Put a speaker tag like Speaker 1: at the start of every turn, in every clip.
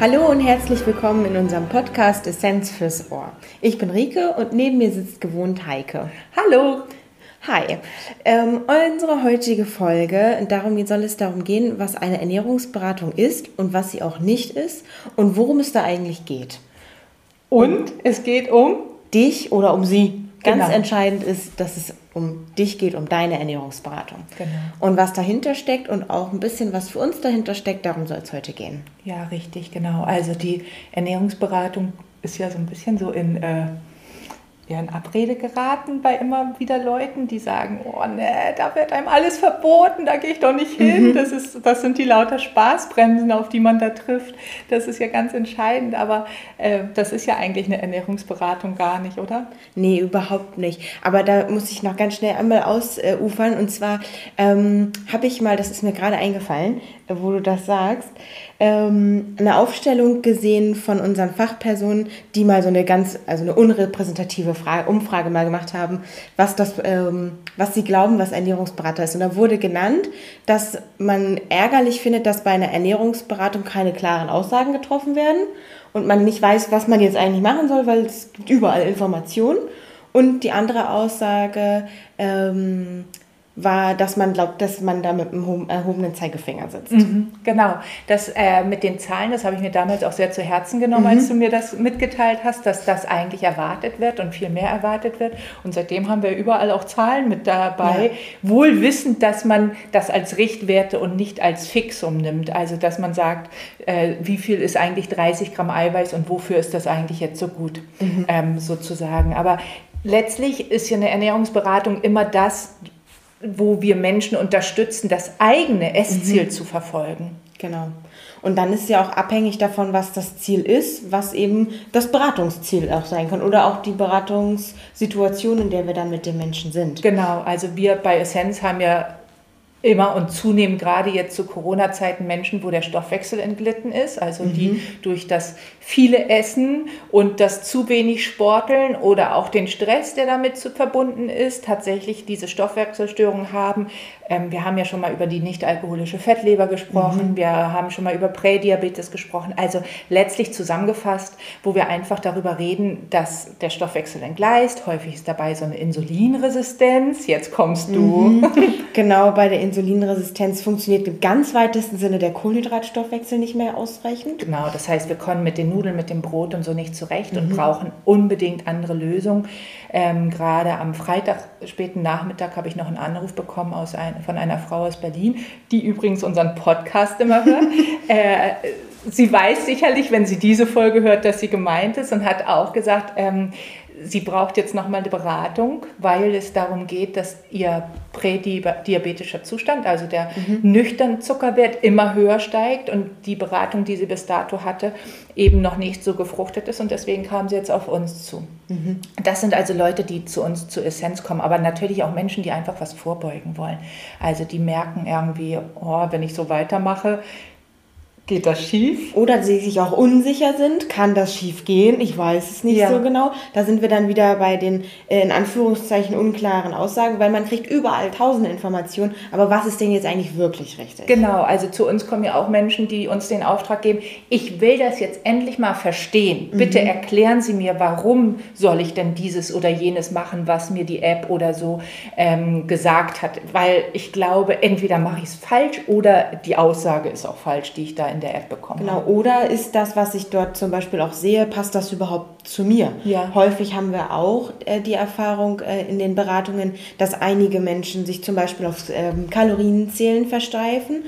Speaker 1: Hallo und herzlich willkommen in unserem Podcast Essenz fürs Ohr. Ich bin Rike und neben mir sitzt gewohnt Heike.
Speaker 2: Hallo.
Speaker 1: Hi. Ähm, unsere heutige Folge, darum soll es darum gehen, was eine Ernährungsberatung ist und was sie auch nicht ist und worum es da eigentlich geht.
Speaker 2: Und es geht um
Speaker 1: dich oder um sie. Ganz
Speaker 2: Genau.
Speaker 1: entscheidend ist, dass es um dich geht, um deine Ernährungsberatung.
Speaker 2: Genau.
Speaker 1: Und was dahinter steckt und auch ein bisschen was für uns dahinter steckt, darum soll es heute gehen.
Speaker 2: Ja, richtig, genau. Also die Ernährungsberatung ist ja so ein bisschen so in, äh, ja, in Abrede geraten bei immer wieder Leuten, die sagen, oh ne, da wird einem alles verboten, da gehe ich doch nicht hin. Das, ist, das sind die lauter Spaßbremsen, auf die man da trifft. Das ist ja ganz entscheidend, aber äh, das ist ja eigentlich eine Ernährungsberatung gar nicht, oder?
Speaker 1: Nee, überhaupt nicht. Aber da muss ich noch ganz schnell einmal ausufern. Und zwar ähm, habe ich mal, das ist mir gerade eingefallen, wo du das sagst, ähm, eine Aufstellung gesehen von unseren Fachpersonen, die mal so eine ganz, also eine unrepräsentative Frage, Umfrage mal gemacht haben, was das, ähm, was sie glauben, was Ernährungsberater ist. Und da wurde genannt, dass man ärgerlich findet, dass bei einer Ernährungsberatung keine klaren Aussagen getroffen werden und man nicht weiß, was man jetzt eigentlich machen soll, weil es gibt überall Informationen. Und die andere Aussage ähm, war, dass man glaubt, dass man da mit einem erhobenen Zeigefinger sitzt.
Speaker 2: Mhm, genau. Das äh, mit den Zahlen, das habe ich mir damals auch sehr zu Herzen genommen,
Speaker 1: Mhm.
Speaker 2: als du mir das mitgeteilt hast, dass das eigentlich erwartet wird und viel mehr erwartet wird. Und seitdem haben wir überall auch Zahlen mit dabei, wohl wissend, dass man das als Richtwerte und nicht als Fixum nimmt. Also dass man sagt, äh, wie viel ist eigentlich 30 Gramm Eiweiß und wofür ist das eigentlich jetzt so gut,
Speaker 1: Mhm.
Speaker 2: ähm, sozusagen. Aber letztlich ist ja eine Ernährungsberatung immer das, wo wir Menschen unterstützen, das eigene Essziel
Speaker 1: Mhm.
Speaker 2: zu verfolgen.
Speaker 1: Genau. Und dann ist ja auch abhängig davon, was das Ziel ist, was eben das Beratungsziel auch sein kann oder auch die Beratungssituation, in der wir dann mit den Menschen sind.
Speaker 2: Genau, also wir bei Essenz haben ja immer und zunehmend gerade jetzt zu Corona-Zeiten Menschen, wo der Stoffwechsel entglitten ist, also die durch das viele Essen und das zu wenig Sporteln oder auch den Stress, der damit zu verbunden ist, tatsächlich diese Stoffwechselstörungen haben. Ähm, wir haben ja schon mal über die nicht-alkoholische Fettleber gesprochen, wir haben schon mal über Prädiabetes gesprochen. Also letztlich zusammengefasst, wo wir einfach darüber reden, dass der Stoffwechsel entgleist. Häufig ist dabei so eine Insulinresistenz. Jetzt kommst du.
Speaker 1: Genau, bei der Insulinresistenz funktioniert im ganz weitesten Sinne der Kohlenhydratstoffwechsel nicht mehr ausreichend.
Speaker 2: Genau, das heißt, wir kommen mit den Nudeln, mit dem Brot und so nicht zurecht und brauchen unbedingt andere Lösungen. Ähm, gerade am Freitag, späten Nachmittag, habe ich noch einen Anruf bekommen aus ein, von einer Frau aus Berlin, die übrigens unseren Podcast immer hört. äh, sie weiß sicherlich, wenn sie diese Folge hört, dass sie gemeint ist und hat auch gesagt, ähm, sie braucht jetzt nochmal eine Beratung, weil es darum geht, dass ihr prädiabetischer Zustand, also der nüchtern Zuckerwert, immer höher steigt und die Beratung, die sie bis dato hatte, eben noch nicht so gefruchtet ist und deswegen kam sie jetzt auf uns zu. Das sind also Leute, die zu uns zu Essenz kommen, aber natürlich auch Menschen, die einfach was vorbeugen wollen. Also die merken irgendwie, oh, wenn ich so weitermache, geht das schief.
Speaker 1: Oder sie sich auch unsicher sind, kann das schief gehen? Ich weiß es nicht
Speaker 2: Ja.
Speaker 1: so genau. Da sind wir dann wieder bei den äh, in Anführungszeichen unklaren Aussagen, weil man kriegt überall tausende Informationen, aber was ist denn jetzt eigentlich wirklich richtig?
Speaker 2: Genau, also zu uns kommen ja auch Menschen, die uns den Auftrag geben, ich will das jetzt endlich mal verstehen. Bitte erklären Sie mir, warum soll ich denn dieses oder jenes machen, was mir die App oder so ähm, gesagt hat. Weil ich glaube, entweder mache ich es falsch oder die Aussage ist auch falsch, die ich da in der App bekomme.
Speaker 1: Genau, oder ist das, was ich dort zum Beispiel auch sehe, passt das überhaupt zu mir?
Speaker 2: Ja.
Speaker 1: Häufig haben wir auch äh, die Erfahrung äh, in den Beratungen, dass einige Menschen sich zum Beispiel auf ähm, Kalorienzählen versteifen,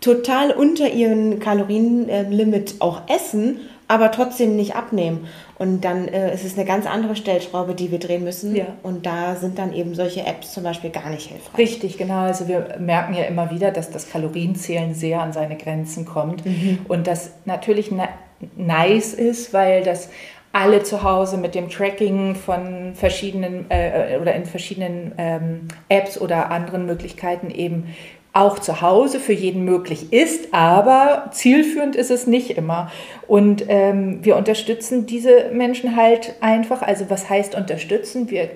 Speaker 1: total unter ihren Kalorienlimit auch essen, aber trotzdem nicht abnehmen. Und dann äh, ist es eine ganz andere Stellschraube, die wir drehen müssen.
Speaker 2: Ja.
Speaker 1: Und da sind dann eben solche Apps zum Beispiel gar nicht hilfreich.
Speaker 2: Richtig, genau. Also wir merken ja immer wieder, dass das Kalorienzählen sehr an seine Grenzen kommt und das natürlich na nice ist, weil das alle zu Hause mit dem Tracking von verschiedenen äh, oder in verschiedenen ähm, Apps oder anderen Möglichkeiten eben auch zu Hause für jeden möglich ist, aber zielführend ist es nicht immer. Und ähm, wir unterstützen diese Menschen halt einfach. Also was heißt unterstützen? Wir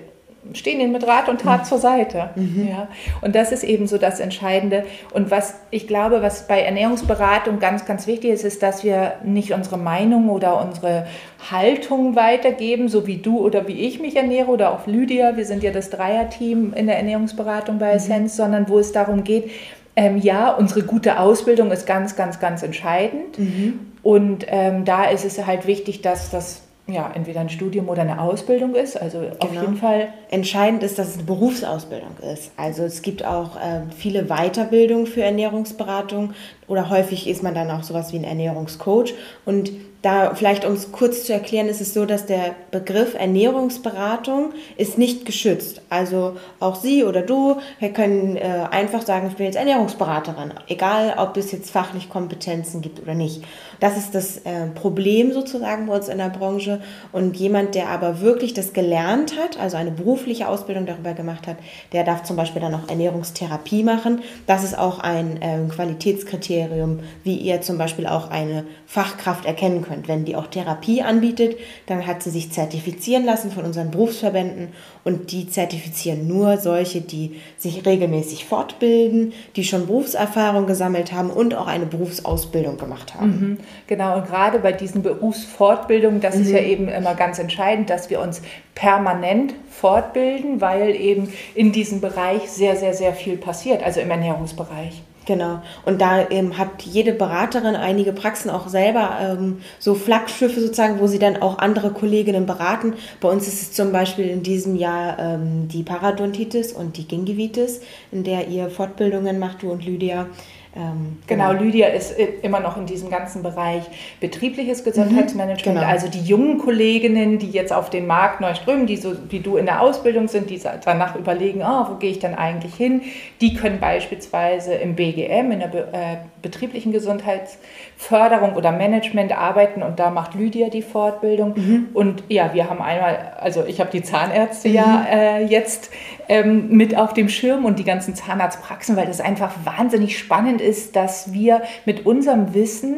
Speaker 2: stehen ihnen mit Rat und Tat mhm. zur Seite. Mhm. Ja. Und das ist eben so das Entscheidende. Und was ich glaube, was bei Ernährungsberatung ganz, ganz wichtig ist, ist, dass wir nicht unsere Meinung oder unsere Haltung weitergeben, so wie du oder wie ich mich ernähre oder auch Lydia. Wir sind ja das Dreierteam in der Ernährungsberatung bei mhm. Essenz, sondern wo es darum geht, ähm, ja, unsere gute Ausbildung ist ganz, ganz, ganz entscheidend. Mhm. Und ähm, da ist es halt wichtig, dass das ja, entweder ein Studium oder eine Ausbildung ist. Also genau. auf jeden Fall.
Speaker 1: Entscheidend ist, dass es eine Berufsausbildung ist. Also es gibt auch äh, viele Weiterbildungen für Ernährungsberatung oder häufig ist man dann auch sowas wie ein Ernährungscoach. Und da vielleicht um es kurz zu erklären, ist es so, dass der Begriff Ernährungsberatung ist nicht geschützt. Also auch Sie oder du können äh, einfach sagen, ich bin jetzt Ernährungsberaterin, egal ob es jetzt fachlich Kompetenzen gibt oder nicht. Das ist das äh, Problem sozusagen bei uns in der Branche. Und jemand, der aber wirklich das gelernt hat, also eine berufliche Ausbildung darüber gemacht hat, der darf zum Beispiel dann auch Ernährungstherapie machen. Das ist auch ein äh, Qualitätskriterium, wie ihr zum Beispiel auch eine Fachkraft erkennen könnt. Wenn die auch Therapie anbietet, dann hat sie sich zertifizieren lassen von unseren Berufsverbänden und die zertifizieren nur solche, die sich regelmäßig fortbilden, die schon Berufserfahrung gesammelt haben und auch eine Berufsausbildung gemacht haben.
Speaker 2: Mhm, genau, und gerade bei diesen Berufsfortbildungen, das mhm. ist ja mhm. eben immer ganz entscheidend, dass wir uns permanent fortbilden, weil eben in diesem Bereich sehr, sehr, sehr viel passiert, also im Ernährungsbereich.
Speaker 1: Genau. Und da ähm, hat jede Beraterin einige Praxen auch selber ähm, so Flaggschiffe sozusagen, wo sie dann auch andere Kolleginnen beraten. Bei uns ist es zum Beispiel in diesem Jahr ähm, die Parodontitis und die Gingivitis, in der ihr Fortbildungen macht, du und Lydia.
Speaker 2: Ähm, genau, genau, Lydia ist immer noch in diesem ganzen Bereich betriebliches Gesundheitsmanagement. Genau. Also die jungen Kolleginnen, die jetzt auf den Markt neu strömen, die so wie du in der Ausbildung sind, die danach überlegen, oh, wo gehe ich dann eigentlich hin, die können beispielsweise im BGM, in der äh, betrieblichen Gesundheitsförderung oder Management arbeiten und da macht Lydia die Fortbildung. Mhm. Und ja, wir haben einmal, also ich habe die Zahnärzte mhm. ja äh, jetzt ähm, mit auf dem Schirm und die ganzen Zahnarztpraxen, weil das einfach wahnsinnig spannend ist, dass wir mit unserem Wissen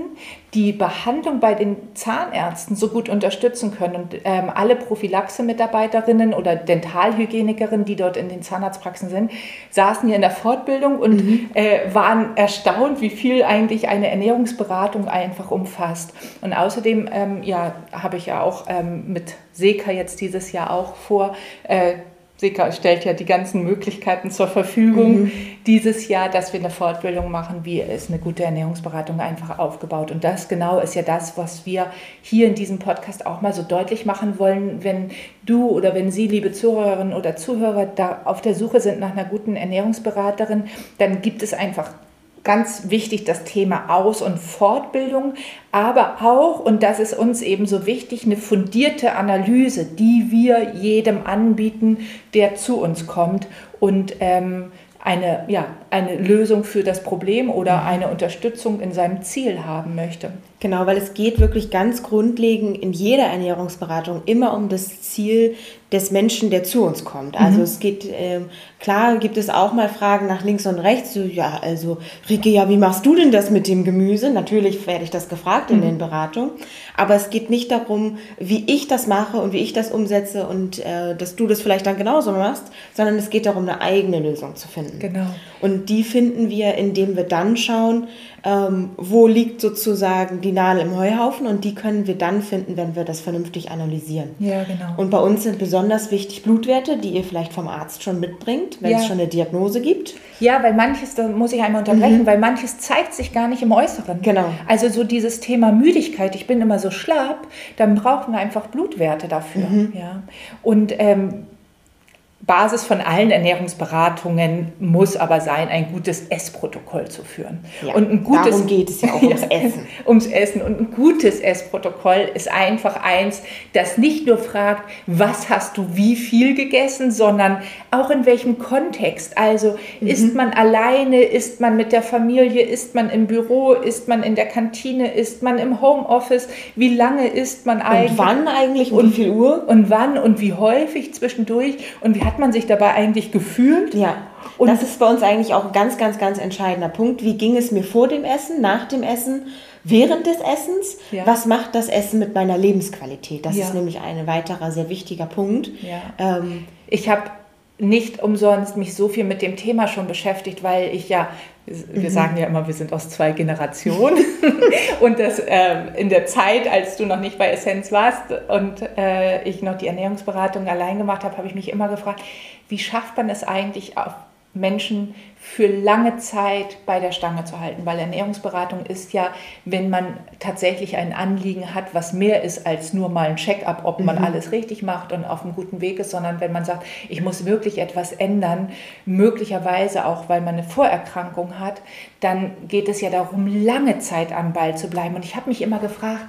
Speaker 2: die Behandlung bei den Zahnärzten so gut unterstützen können. Und ähm, alle Prophylaxe-Mitarbeiterinnen oder Dentalhygienikerinnen, die dort in den Zahnarztpraxen sind, saßen hier in der Fortbildung und mhm. äh, waren erstaunt, wie viel eigentlich eine Ernährungsberatung einfach umfasst. Und außerdem ähm, ja, habe ich ja auch ähm, mit Seka jetzt dieses Jahr auch vor, äh, Sika stellt ja die ganzen Möglichkeiten zur Verfügung mhm. dieses Jahr, dass wir eine Fortbildung machen, wie ist eine gute Ernährungsberatung einfach aufgebaut. Und das genau ist ja das, was wir hier in diesem Podcast auch mal so deutlich machen wollen, wenn du oder wenn Sie, liebe Zuhörerinnen oder Zuhörer, da auf der Suche sind nach einer guten Ernährungsberaterin, dann gibt es einfach ganz wichtig das Thema Aus- und Fortbildung, aber auch, und das ist uns eben so wichtig, eine fundierte Analyse, die wir jedem anbieten, der zu uns kommt und ähm, eine, ja, eine Lösung für das Problem oder mhm. eine Unterstützung in seinem Ziel haben möchte.
Speaker 1: Genau, weil es geht wirklich ganz grundlegend in jeder Ernährungsberatung immer um das Ziel des Menschen, der zu uns kommt. Also mhm. es geht, äh, klar gibt es auch mal Fragen nach links und rechts. So, ja, also Rike, ja, wie machst du denn das mit dem Gemüse? Natürlich werde ich das gefragt in mhm. den Beratungen. Aber es geht nicht darum, wie ich das mache und wie ich das umsetze und äh, dass du das vielleicht dann genauso machst, sondern es geht darum, eine eigene Lösung zu finden.
Speaker 2: Genau.
Speaker 1: Und die finden wir, indem wir dann schauen, ähm, wo liegt sozusagen die Nadel im Heuhaufen und die können wir dann finden, wenn wir das vernünftig analysieren.
Speaker 2: Ja, genau.
Speaker 1: Und bei uns sind besonders wichtig Blutwerte, die ihr vielleicht vom Arzt schon mitbringt, wenn ja. es schon eine Diagnose gibt.
Speaker 2: Ja, weil manches, da muss ich einmal unterbrechen, mhm. weil manches zeigt sich gar nicht im Äußeren.
Speaker 1: Genau.
Speaker 2: Also so dieses Thema Müdigkeit, ich bin immer so schlapp, dann brauchen wir einfach Blutwerte dafür. Mhm. Ja. Und ähm, Basis von allen Ernährungsberatungen muss aber sein, ein gutes Essprotokoll zu führen.
Speaker 1: Ja, und ein gutes, darum geht es ja auch ums Essen.
Speaker 2: ums Essen. Und ein gutes Essprotokoll ist einfach eins, das nicht nur fragt, was hast du wie viel gegessen, sondern auch in welchem Kontext. Also mhm. ist man alleine, ist man mit der Familie, ist man im Büro, ist man in der Kantine, ist man im Homeoffice, wie lange ist man eigentlich?
Speaker 1: Und wann eigentlich und,
Speaker 2: und wie viel Uhr? Und wann und wie häufig zwischendurch und wie hat man sich dabei eigentlich gefühlt?
Speaker 1: Ja. Und das ist bei uns eigentlich auch ein ganz, ganz, ganz entscheidender Punkt. Wie ging es mir vor dem Essen, nach dem Essen? während des Essens? Ja. Was macht das Essen mit meiner Lebensqualität? Das ja. ist nämlich ein weiterer sehr wichtiger Punkt.
Speaker 2: Ja. Ähm, ich habe nicht umsonst mich so viel mit dem Thema schon beschäftigt, weil ich ja, wir mhm. sagen ja immer, wir sind aus zwei Generationen und das äh, in der Zeit, als du noch nicht bei Essenz warst und äh, ich noch die Ernährungsberatung allein gemacht habe, habe ich mich immer gefragt, wie schafft man es eigentlich auf Menschen für lange Zeit bei der Stange zu halten, weil Ernährungsberatung ist ja, wenn man tatsächlich ein Anliegen hat, was mehr ist als nur mal ein Check-up, ob man mhm. alles richtig macht und auf einem guten Weg ist, sondern wenn man sagt, ich muss wirklich etwas ändern, möglicherweise auch, weil man eine Vorerkrankung hat, dann geht es ja darum, lange Zeit am Ball zu bleiben. Und ich habe mich immer gefragt,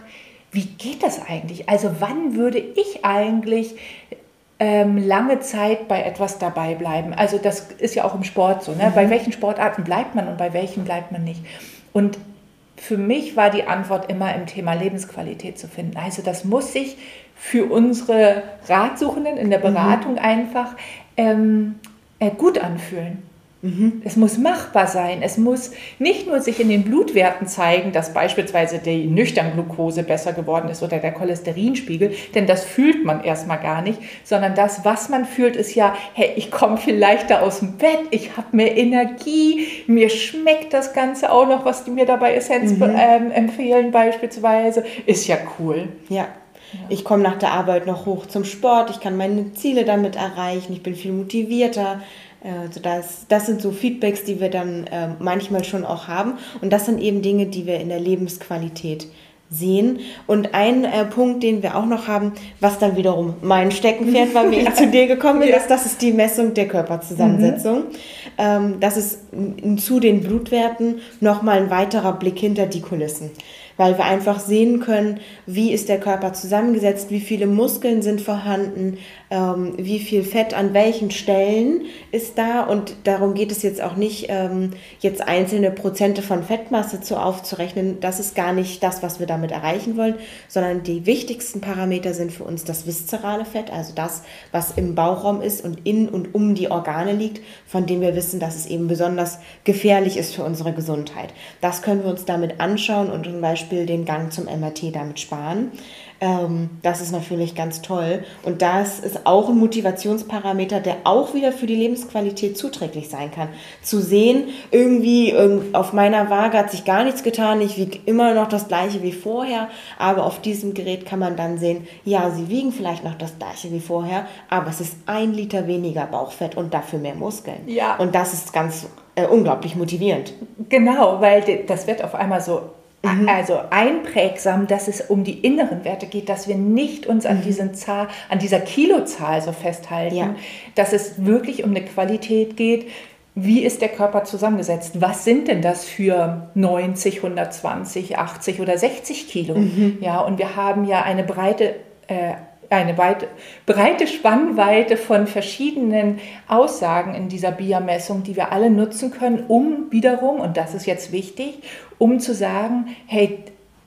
Speaker 2: wie geht das eigentlich? Also wann würde ich eigentlich ähm, lange Zeit bei etwas dabei bleiben. Also das ist ja auch im Sport so. Ne? Mhm. Bei welchen Sportarten bleibt man und bei welchen bleibt man nicht? Und für mich war die Antwort immer im Thema Lebensqualität zu finden. Also das muss sich für unsere Ratsuchenden in der mhm. Beratung mhm. einfach ähm, äh, gut anfühlen. Mhm. Es muss machbar sein. Es muss nicht nur sich in den Blutwerten zeigen, dass beispielsweise die Nüchtern-Glucose besser geworden ist oder der Cholesterinspiegel, denn das fühlt man erstmal gar nicht, sondern das, was man fühlt, ist ja, hey, ich komme viel leichter aus dem Bett, ich habe mehr Energie, mir schmeckt das Ganze auch noch, was die mir dabei Essenz mhm. ähm, empfehlen beispielsweise, ist ja cool.
Speaker 1: Ja. Ich komme nach der Arbeit noch hoch zum Sport, ich kann meine Ziele damit erreichen, ich bin viel motivierter. Also das, das sind so Feedbacks, die wir dann äh, manchmal schon auch haben. Und das sind eben Dinge, die wir in der Lebensqualität sehen. Und ein äh, Punkt, den wir auch noch haben, was dann wiederum mein Steckenpferd war, wie ich zu dir gekommen bin, ja. ist, das ist die Messung der Körperzusammensetzung. Mhm. Ähm, das ist zu den Blutwerten nochmal ein weiterer Blick hinter die Kulissen weil wir einfach sehen können, wie ist der Körper zusammengesetzt, wie viele Muskeln sind vorhanden, ähm, wie viel Fett an welchen Stellen ist da. Und darum geht es jetzt auch nicht, ähm, jetzt einzelne Prozente von Fettmasse zu aufzurechnen. Das ist gar nicht das, was wir damit erreichen wollen, sondern die wichtigsten Parameter sind für uns das viszerale Fett, also das, was im Bauchraum ist und in und um die Organe liegt, von dem wir wissen, dass es eben besonders gefährlich ist für unsere Gesundheit. Das können wir uns damit anschauen und zum Beispiel Beispiel den Gang zum MRT damit sparen. Ähm, das ist natürlich ganz toll. Und das ist auch ein Motivationsparameter, der auch wieder für die Lebensqualität zuträglich sein kann. Zu sehen, irgendwie auf meiner Waage hat sich gar nichts getan, ich wiege immer noch das gleiche wie vorher, aber auf diesem Gerät kann man dann sehen, ja, sie wiegen vielleicht noch das gleiche wie vorher, aber es ist ein Liter weniger Bauchfett und dafür mehr Muskeln. Ja. Und das ist ganz äh, unglaublich motivierend.
Speaker 2: Genau, weil das wird auf einmal so Mhm. Also einprägsam, dass es um die inneren Werte geht, dass wir nicht uns an, mhm. diesen Zahl, an dieser Kilozahl so festhalten, ja. dass es wirklich um eine Qualität geht. Wie ist der Körper zusammengesetzt? Was sind denn das für 90, 120, 80 oder 60 Kilo? Mhm. Ja, und wir haben ja eine breite äh, eine weit, breite Spannweite von verschiedenen Aussagen in dieser BIA-Messung, die wir alle nutzen können, um wiederum, und das ist jetzt wichtig, um zu sagen, hey,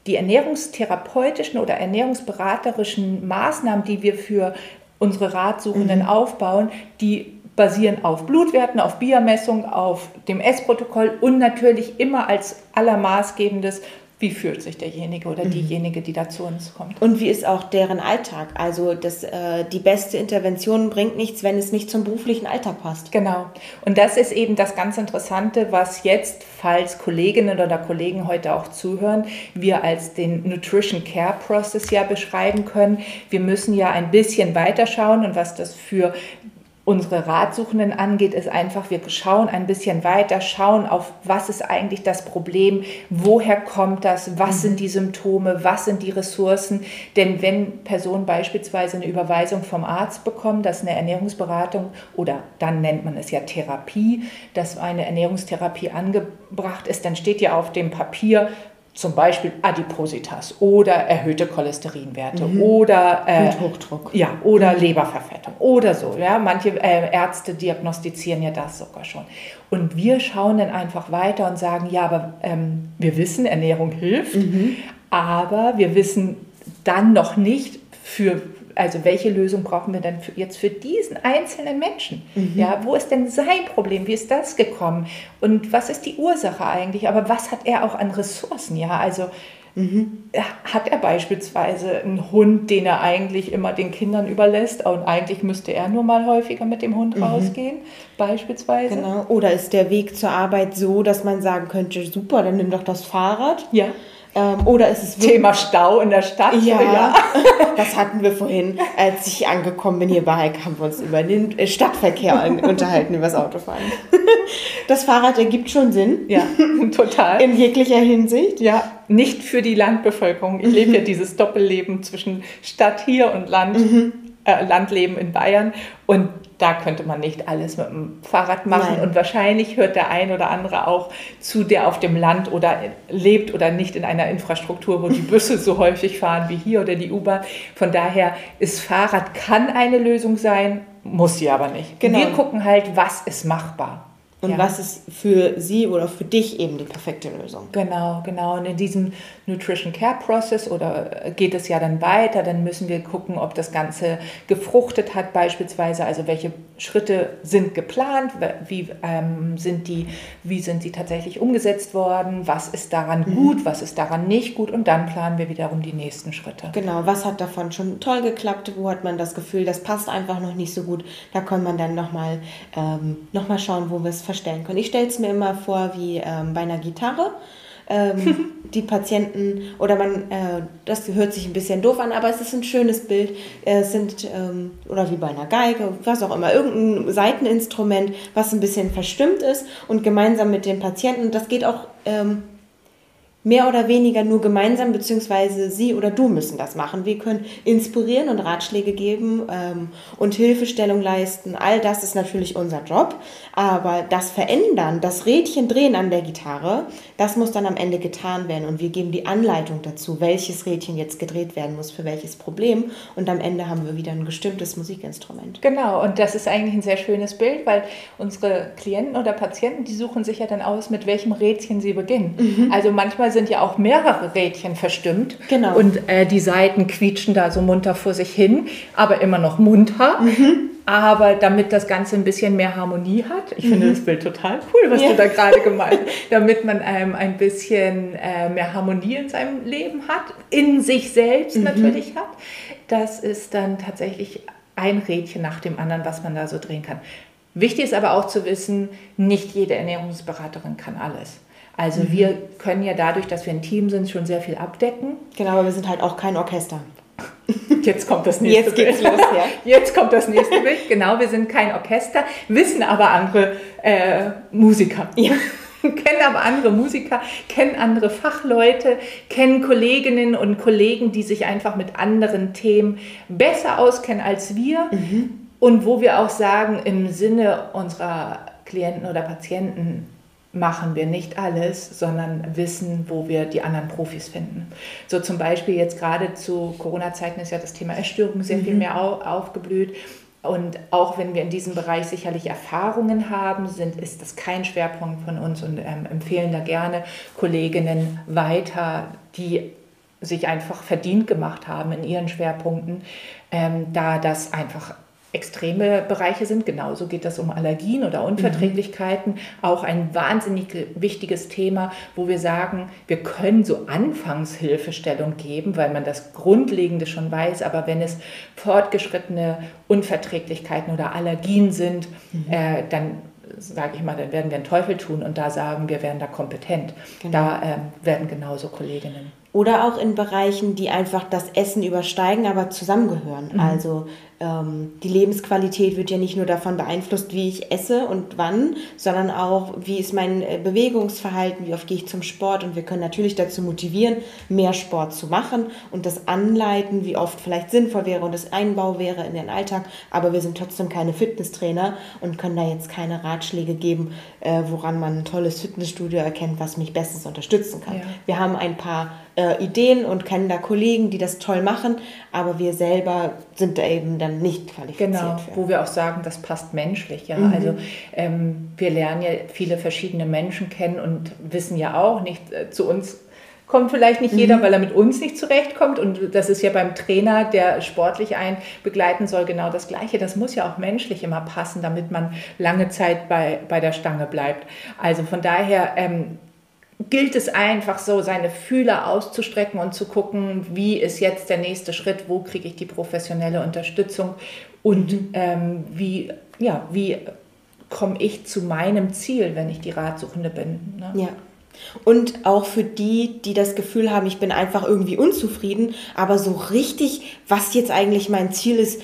Speaker 2: die ernährungstherapeutischen oder ernährungsberaterischen Maßnahmen, die wir für unsere Ratsuchenden mhm. aufbauen, die basieren auf Blutwerten, auf Biermessung, auf dem Essprotokoll und natürlich immer als allermaßgebendes wie fühlt sich derjenige oder mhm. diejenige, die da zu uns kommt.
Speaker 1: Und wie ist auch deren Alltag? Also das, äh, die beste Intervention bringt nichts, wenn es nicht zum beruflichen Alltag passt.
Speaker 2: Genau. Und das ist eben das ganz Interessante, was jetzt, falls Kolleginnen oder Kollegen heute auch zuhören, wir als den Nutrition Care Process ja beschreiben können. Wir müssen ja ein bisschen weiterschauen und was das für unsere Ratsuchenden angeht, ist einfach, wir schauen ein bisschen weiter, schauen auf, was ist eigentlich das Problem, woher kommt das, was sind die Symptome, was sind die Ressourcen. Denn wenn Personen beispielsweise eine Überweisung vom Arzt bekommen, dass eine Ernährungsberatung oder dann nennt man es ja Therapie, dass eine Ernährungstherapie angebracht ist, dann steht ja auf dem Papier, zum Beispiel Adipositas oder erhöhte Cholesterinwerte mhm. oder
Speaker 1: äh, Hochdruck.
Speaker 2: Ja, oder mhm. Leberverfettung oder so. Ja, manche äh, Ärzte diagnostizieren ja das sogar schon. Und wir schauen dann einfach weiter und sagen, ja, aber ähm, wir wissen, Ernährung hilft, mhm. aber wir wissen dann noch nicht für also welche Lösung brauchen wir denn für, jetzt für diesen einzelnen Menschen? Mhm. Ja, wo ist denn sein Problem? Wie ist das gekommen? Und was ist die Ursache eigentlich? Aber was hat er auch an Ressourcen? Ja, also Mhm. Hat er beispielsweise einen Hund, den er eigentlich immer den Kindern überlässt und eigentlich müsste er nur mal häufiger mit dem Hund mhm. rausgehen, beispielsweise?
Speaker 1: Genau. Oder ist der Weg zur Arbeit so, dass man sagen könnte, super, dann nimm doch das Fahrrad.
Speaker 2: Ja.
Speaker 1: Ähm, oder ist es
Speaker 2: Thema Stau in der Stadt?
Speaker 1: Ja, ja, das hatten wir vorhin. Als ich angekommen bin hier bei Heik, haben wir uns über den äh, Stadtverkehr unterhalten, über das Autofahren. Das Fahrrad ergibt schon Sinn.
Speaker 2: Ja, total.
Speaker 1: In jeglicher Hinsicht.
Speaker 2: Ja, nicht für die Landbevölkerung. Ich lebe ja dieses Doppelleben zwischen Stadt hier und Land. Mhm. Äh, Landleben in Bayern und da könnte man nicht alles mit dem Fahrrad machen. Nein. Und wahrscheinlich hört der ein oder andere auch zu, der auf dem Land oder lebt oder nicht in einer Infrastruktur, wo die Busse so häufig fahren wie hier oder die U-Bahn. Von daher ist Fahrrad kann eine Lösung sein, muss sie aber nicht. Genau. Wir gucken halt, was ist machbar
Speaker 1: und ja. was ist für sie oder für dich eben die perfekte Lösung.
Speaker 2: Genau, genau. Und in diesem Nutrition Care Process oder geht es ja dann weiter, dann müssen wir gucken, ob das Ganze gefruchtet hat beispielsweise, also welche Schritte sind geplant, wie, ähm, sind, die, wie sind sie tatsächlich umgesetzt worden, was ist daran mhm. gut, was ist daran nicht gut und dann planen wir wiederum die nächsten Schritte.
Speaker 1: Genau, was hat davon schon toll geklappt, wo hat man das Gefühl, das passt einfach noch nicht so gut, da kann man dann nochmal ähm, noch schauen, wo wir es verstellen können. Ich stelle es mir immer vor wie ähm, bei einer Gitarre. Ähm, die Patienten oder man, äh, das hört sich ein bisschen doof an, aber es ist ein schönes Bild. Es sind, ähm, oder wie bei einer Geige, was auch immer, irgendein Seiteninstrument, was ein bisschen verstimmt ist und gemeinsam mit dem Patienten, das geht auch ähm, mehr oder weniger nur gemeinsam, beziehungsweise sie oder du müssen das machen. Wir können inspirieren und Ratschläge geben ähm, und Hilfestellung leisten. All das ist natürlich unser Job. Aber das Verändern, das Rädchen drehen an der Gitarre, das muss dann am Ende getan werden. Und wir geben die Anleitung dazu, welches Rädchen jetzt gedreht werden muss für welches Problem. Und am Ende haben wir wieder ein bestimmtes Musikinstrument.
Speaker 2: Genau, und das ist eigentlich ein sehr schönes Bild, weil unsere Klienten oder Patienten, die suchen sich ja dann aus, mit welchem Rädchen sie beginnen. Mhm. Also manchmal sind ja auch mehrere Rädchen verstimmt.
Speaker 1: Genau.
Speaker 2: Und äh, die Seiten quietschen da so munter vor sich hin, aber immer noch munter. Mhm. Aber damit das Ganze ein bisschen mehr Harmonie hat, ich mhm. finde das Bild total cool, was ja. du da gerade gemeint hast, damit man ähm, ein bisschen äh, mehr Harmonie in seinem Leben hat, in sich selbst mhm. natürlich hat. Das ist dann tatsächlich ein Rädchen nach dem anderen, was man da so drehen kann. Wichtig ist aber auch zu wissen, nicht jede Ernährungsberaterin kann alles. Also mhm. wir können ja dadurch, dass wir ein Team sind, schon sehr viel abdecken.
Speaker 1: Genau, aber wir sind halt auch kein Orchester.
Speaker 2: Jetzt kommt das nächste
Speaker 1: Jetzt geht's
Speaker 2: Bild.
Speaker 1: los, ja.
Speaker 2: Jetzt kommt das nächste Bild. Genau, wir sind kein Orchester, wissen aber andere äh, Musiker. Ja. kennen aber andere Musiker, kennen andere Fachleute, kennen Kolleginnen und Kollegen, die sich einfach mit anderen Themen besser auskennen als wir. Mhm. Und wo wir auch sagen, im Sinne unserer Klienten oder Patienten machen wir nicht alles, sondern wissen, wo wir die anderen Profis finden. So zum Beispiel jetzt gerade zu Corona-Zeiten ist ja das Thema Essstörung sehr mhm. viel mehr aufgeblüht. Und auch wenn wir in diesem Bereich sicherlich Erfahrungen haben, sind, ist das kein Schwerpunkt von uns und ähm, empfehlen da gerne Kolleginnen weiter, die sich einfach verdient gemacht haben in ihren Schwerpunkten, ähm, da das einfach extreme Bereiche sind. Genauso geht das um Allergien oder Unverträglichkeiten. Mhm. Auch ein wahnsinnig wichtiges Thema, wo wir sagen, wir können so Anfangshilfestellung geben, weil man das Grundlegende schon weiß. Aber wenn es fortgeschrittene Unverträglichkeiten oder Allergien sind, mhm. äh, dann sage ich mal, dann werden wir einen Teufel tun und da sagen, wir werden da kompetent. Genau. Da äh, werden genauso Kolleginnen.
Speaker 1: Oder auch in Bereichen, die einfach das Essen übersteigen, aber zusammengehören. Mhm. Also die Lebensqualität wird ja nicht nur davon beeinflusst, wie ich esse und wann, sondern auch, wie ist mein äh, Bewegungsverhalten, wie oft gehe ich zum Sport. Und wir können natürlich dazu motivieren, mehr Sport zu machen und das anleiten, wie oft vielleicht sinnvoll wäre und das Einbau wäre in den Alltag. Aber wir sind trotzdem keine Fitnesstrainer und können da jetzt keine Ratschläge geben, äh, woran man ein tolles Fitnessstudio erkennt, was mich bestens unterstützen kann. Ja. Wir haben ein paar äh, Ideen und kennen da Kollegen, die das toll machen, aber wir selber sind da eben dann nicht qualifiziert.
Speaker 2: Genau, für. wo wir auch sagen, das passt menschlich. Ja? Mhm. Also ähm, wir lernen ja viele verschiedene Menschen kennen und wissen ja auch nicht, äh, zu uns kommt vielleicht nicht jeder, mhm. weil er mit uns nicht zurechtkommt. Und das ist ja beim Trainer, der sportlich einen begleiten soll, genau das Gleiche. Das muss ja auch menschlich immer passen, damit man lange Zeit bei, bei der Stange bleibt. Also von daher ähm, gilt es einfach so, seine Fühler auszustrecken und zu gucken, wie ist jetzt der nächste Schritt, wo kriege ich die professionelle Unterstützung und ähm, wie, ja, wie komme ich zu meinem Ziel, wenn ich die Ratsuchende bin.
Speaker 1: Ne? Ja. Und auch für die, die das Gefühl haben, ich bin einfach irgendwie unzufrieden, aber so richtig, was jetzt eigentlich mein Ziel ist,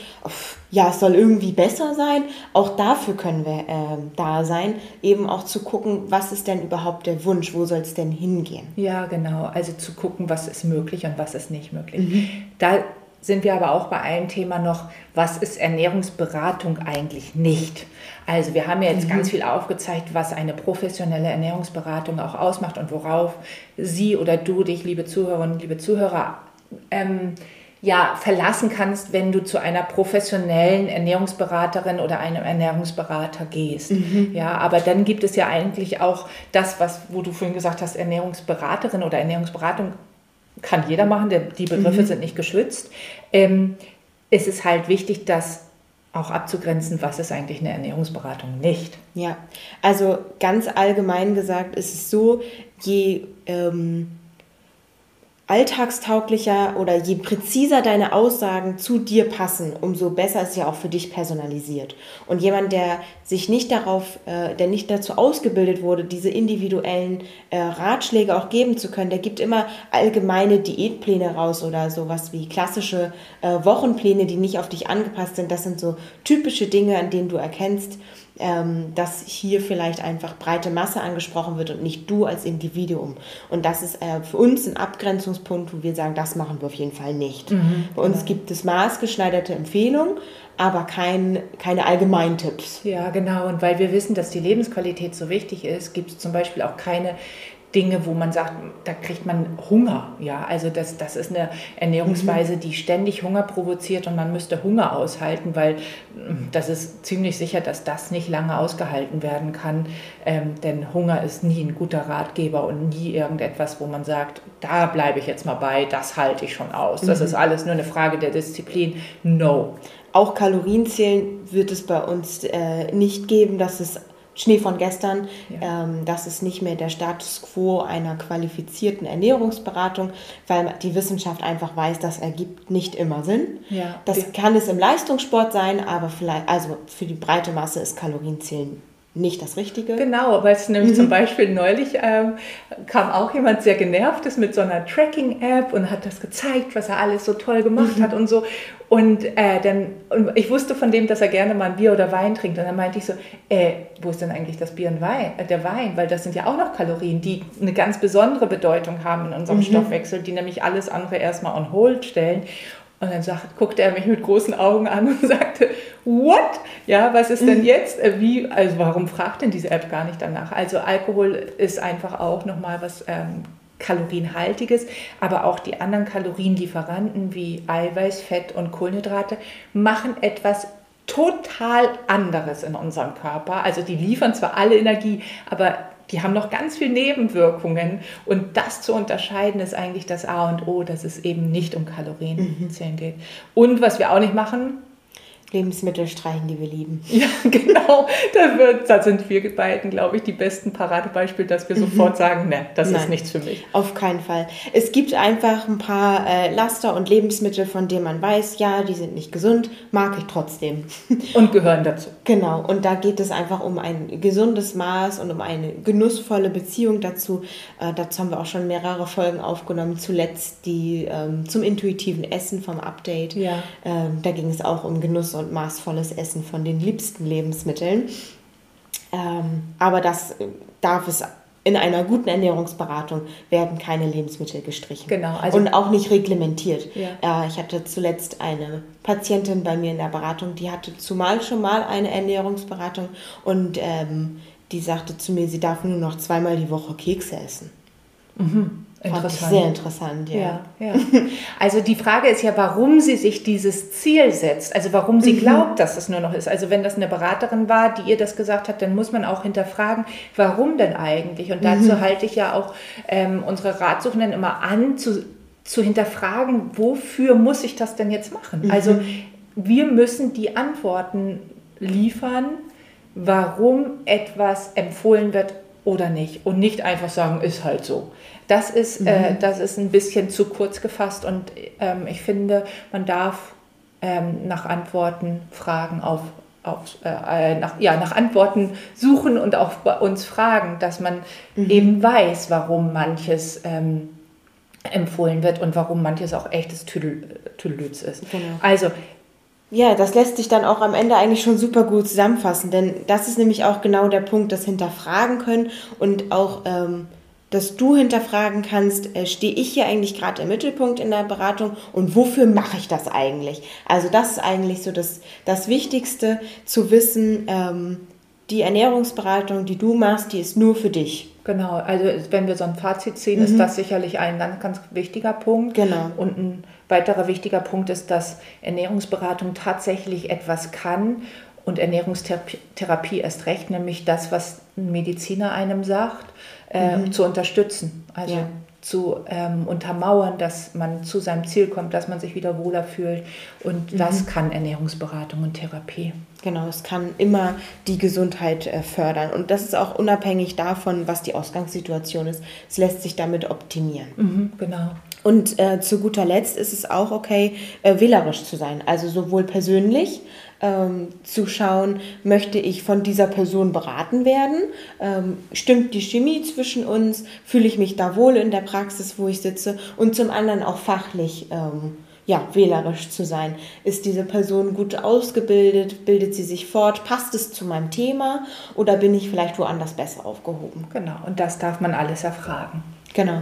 Speaker 1: ja, es soll irgendwie besser sein, auch dafür können wir äh, da sein, eben auch zu gucken, was ist denn überhaupt der Wunsch, wo soll es denn hingehen?
Speaker 2: Ja, genau, also zu gucken, was ist möglich und was ist nicht möglich. Mhm. Da sind wir aber auch bei einem Thema noch, was ist Ernährungsberatung eigentlich nicht? Also wir haben ja jetzt mhm. ganz viel aufgezeigt, was eine professionelle Ernährungsberatung auch ausmacht und worauf Sie oder du dich, liebe Zuhörerinnen, liebe Zuhörer, ähm, ja, verlassen kannst, wenn du zu einer professionellen Ernährungsberaterin oder einem Ernährungsberater gehst. Mhm. Ja, aber dann gibt es ja eigentlich auch das, was, wo du vorhin gesagt hast, Ernährungsberaterin oder Ernährungsberatung kann jeder machen, die Begriffe mhm. sind nicht geschützt. Ähm, es ist halt wichtig, dass auch abzugrenzen, was ist eigentlich eine Ernährungsberatung nicht.
Speaker 1: Ja, also ganz allgemein gesagt ist es so, je ähm, alltagstauglicher oder je präziser deine Aussagen zu dir passen, umso besser ist ja auch für dich personalisiert. Und jemand, der sich nicht darauf, äh, der nicht dazu ausgebildet wurde, diese individuellen äh, Ratschläge auch geben zu können, der gibt immer allgemeine Diätpläne raus oder sowas wie klassische äh, Wochenpläne, die nicht auf dich angepasst sind. Das sind so typische Dinge, an denen du erkennst, ähm, dass hier vielleicht einfach breite Masse angesprochen wird und nicht du als Individuum. Und das ist äh, für uns ein Abgrenzungspunkt, wo wir sagen, das machen wir auf jeden Fall nicht. Mhm, Bei uns genau. gibt es maßgeschneiderte Empfehlungen, aber kein, keine Allgemeintipps.
Speaker 2: Ja, genau. Und weil wir wissen, dass die Lebensqualität so wichtig ist, gibt es zum Beispiel auch keine Dinge, wo man sagt, da kriegt man Hunger. Ja, also das, das ist eine Ernährungsweise, mhm. die ständig Hunger provoziert und man müsste Hunger aushalten, weil hm, das ist ziemlich sicher, dass das nicht lange ausgehalten werden kann. Ähm, denn Hunger ist nie ein guter Ratgeber und nie irgendetwas, wo man sagt, da bleibe ich jetzt mal bei, das halte ich schon aus. Das mhm. ist alles nur eine Frage der Disziplin. No.
Speaker 1: Auch Kalorienzählen wird es bei uns äh, nicht geben, dass es Schnee von gestern. Ja. Ähm, das ist nicht mehr der Status quo einer qualifizierten Ernährungsberatung, weil die Wissenschaft einfach weiß, das ergibt nicht immer Sinn. Ja. Das kann es im Leistungssport sein, aber vielleicht, also für die breite Masse ist Kalorienzählen nicht das Richtige.
Speaker 2: Genau, weil es nämlich mhm. zum Beispiel neulich ähm, kam auch jemand sehr genervtes mit so einer Tracking-App und hat das gezeigt, was er alles so toll gemacht mhm. hat und so. Und äh, dann, und ich wusste von dem, dass er gerne mal ein Bier oder Wein trinkt. Und dann meinte ich so, äh, wo ist denn eigentlich das Bier und Wein, äh, der Wein? Weil das sind ja auch noch Kalorien, die eine ganz besondere Bedeutung haben in unserem mhm. Stoffwechsel, die nämlich alles andere erstmal on hold stellen. Und dann sagt, guckte er mich mit großen Augen an und sagte, what? Ja, was ist denn mhm. jetzt? Äh, wie, also warum fragt denn diese App gar nicht danach? Also Alkohol ist einfach auch nochmal was ähm, kalorienhaltiges, aber auch die anderen Kalorienlieferanten wie Eiweiß, Fett und Kohlenhydrate machen etwas total anderes in unserem Körper. Also die liefern zwar alle Energie, aber die haben noch ganz viele Nebenwirkungen. Und das zu unterscheiden ist eigentlich das A und O, dass es eben nicht um Kalorienzählen mhm. geht. Und was wir auch nicht machen,
Speaker 1: Lebensmittel streichen, die wir lieben.
Speaker 2: Ja, genau. Da, wird, da sind wir beiden, glaube ich, die besten Paradebeispiele, dass wir mhm. sofort sagen, ne, das Nein, ist nichts für mich.
Speaker 1: Auf keinen Fall. Es gibt einfach ein paar äh, Laster und Lebensmittel, von denen man weiß, ja, die sind nicht gesund, mag ich trotzdem.
Speaker 2: Und gehören dazu.
Speaker 1: Genau. Und da geht es einfach um ein gesundes Maß und um eine genussvolle Beziehung dazu. Äh, dazu haben wir auch schon mehrere Folgen aufgenommen. Zuletzt die ähm, zum intuitiven Essen vom Update. Ja. Ähm, da ging es auch um Genuss und maßvolles Essen von den liebsten Lebensmitteln. Ähm, aber das äh, darf es in einer guten Ernährungsberatung werden keine Lebensmittel gestrichen. Genau. Also und auch nicht reglementiert. Ja. Äh, ich hatte zuletzt eine Patientin bei mir in der Beratung, die hatte zumal schon mal eine Ernährungsberatung und ähm, die sagte zu mir, sie darf nur noch zweimal die Woche Kekse essen. Mhm. Interessant. Sehr interessant, ja. ja.
Speaker 2: ja, Also die Frage ist ja, warum sie sich dieses Ziel setzt, also warum sie mhm. glaubt, dass es nur noch ist. Also wenn das eine Beraterin war, die ihr das gesagt hat, dann muss man auch hinterfragen, warum denn eigentlich? Und dazu mhm. halte ich ja auch ähm, unsere Ratsuchenden immer an, zu, zu hinterfragen, wofür muss ich das denn jetzt machen? Mhm. Also wir müssen die Antworten liefern, warum etwas empfohlen wird oder nicht. Und nicht einfach sagen, ist halt so. Das ist, äh, mhm. äh, das ist ein bisschen zu kurz gefasst und ähm, ich finde, man darf ähm, nach Antworten fragen auf, auf äh, nach, ja, nach Antworten suchen und auch bei uns fragen, dass man mhm. eben weiß, warum manches ähm, empfohlen wird und warum manches auch echtes Tüdelütz ist. Genau. Also
Speaker 1: ja, das lässt sich dann auch am Ende eigentlich schon super gut zusammenfassen, denn das ist nämlich auch genau der Punkt, das Hinterfragen können und auch ähm, dass du hinterfragen kannst, äh, stehe ich hier eigentlich gerade im Mittelpunkt in der Beratung und wofür mache ich das eigentlich? Also das ist eigentlich so das, das Wichtigste zu wissen, ähm, die Ernährungsberatung, die du machst, die ist nur für dich.
Speaker 2: Genau, also wenn wir so ein Fazit ziehen, mhm. ist das sicherlich ein ganz, ganz wichtiger Punkt. Genau. Und ein weiterer wichtiger Punkt ist, dass Ernährungsberatung tatsächlich etwas kann und Ernährungstherapie erst recht, nämlich das, was ein Mediziner einem sagt äh, mhm. zu unterstützen. Also ja. Zu ähm, untermauern, dass man zu seinem Ziel kommt, dass man sich wieder wohler fühlt. Und mhm. das kann Ernährungsberatung und Therapie.
Speaker 1: Genau, es kann immer die Gesundheit äh, fördern. Und das ist auch unabhängig davon, was die Ausgangssituation ist. Es lässt sich damit optimieren.
Speaker 2: Mhm, genau.
Speaker 1: Und äh, zu guter Letzt ist es auch okay, äh, wählerisch zu sein. Also sowohl persönlich ähm, zu schauen, möchte ich von dieser Person beraten werden? Ähm, stimmt die Chemie zwischen uns? Fühle ich mich da wohl in der Praxis, wo ich sitze? Und zum anderen auch fachlich. Ähm, ja, wählerisch zu sein. Ist diese Person gut ausgebildet? Bildet sie sich fort? Passt es zu meinem Thema? Oder bin ich vielleicht woanders besser aufgehoben?
Speaker 2: Genau, und das darf man alles erfragen.
Speaker 1: Genau.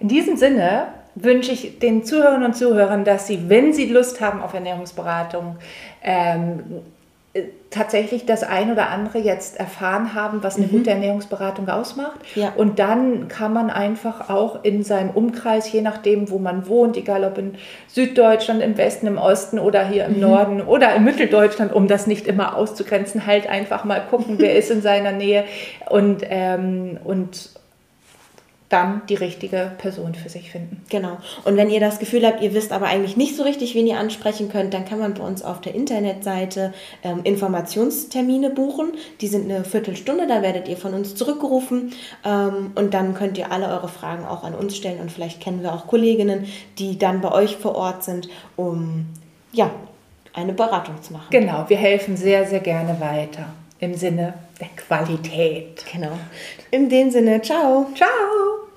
Speaker 2: In diesem Sinne wünsche ich den Zuhörern und Zuhörern, dass sie, wenn sie Lust haben auf Ernährungsberatung, ähm, äh, tatsächlich das ein oder andere jetzt erfahren haben, was eine mhm. gute Ernährungsberatung ausmacht. Ja. Und dann kann man einfach auch in seinem Umkreis, je nachdem, wo man wohnt, egal ob in Süddeutschland, im Westen, im Osten oder hier im mhm. Norden oder in Mitteldeutschland, um das nicht immer auszugrenzen, halt einfach mal gucken, wer ist in seiner Nähe und, ähm, und dann die richtige Person für sich finden.
Speaker 1: Genau. Und wenn ihr das Gefühl habt, ihr wisst aber eigentlich nicht so richtig, wen ihr ansprechen könnt, dann kann man bei uns auf der Internetseite ähm, Informationstermine buchen. Die sind eine Viertelstunde, da werdet ihr von uns zurückgerufen ähm, und dann könnt ihr alle eure Fragen auch an uns stellen und vielleicht kennen wir auch Kolleginnen, die dann bei euch vor Ort sind, um ja, eine Beratung zu machen.
Speaker 2: Genau, wir helfen sehr, sehr gerne weiter im Sinne der Qualität.
Speaker 1: Genau. In dem Sinne, ciao.
Speaker 2: Ciao.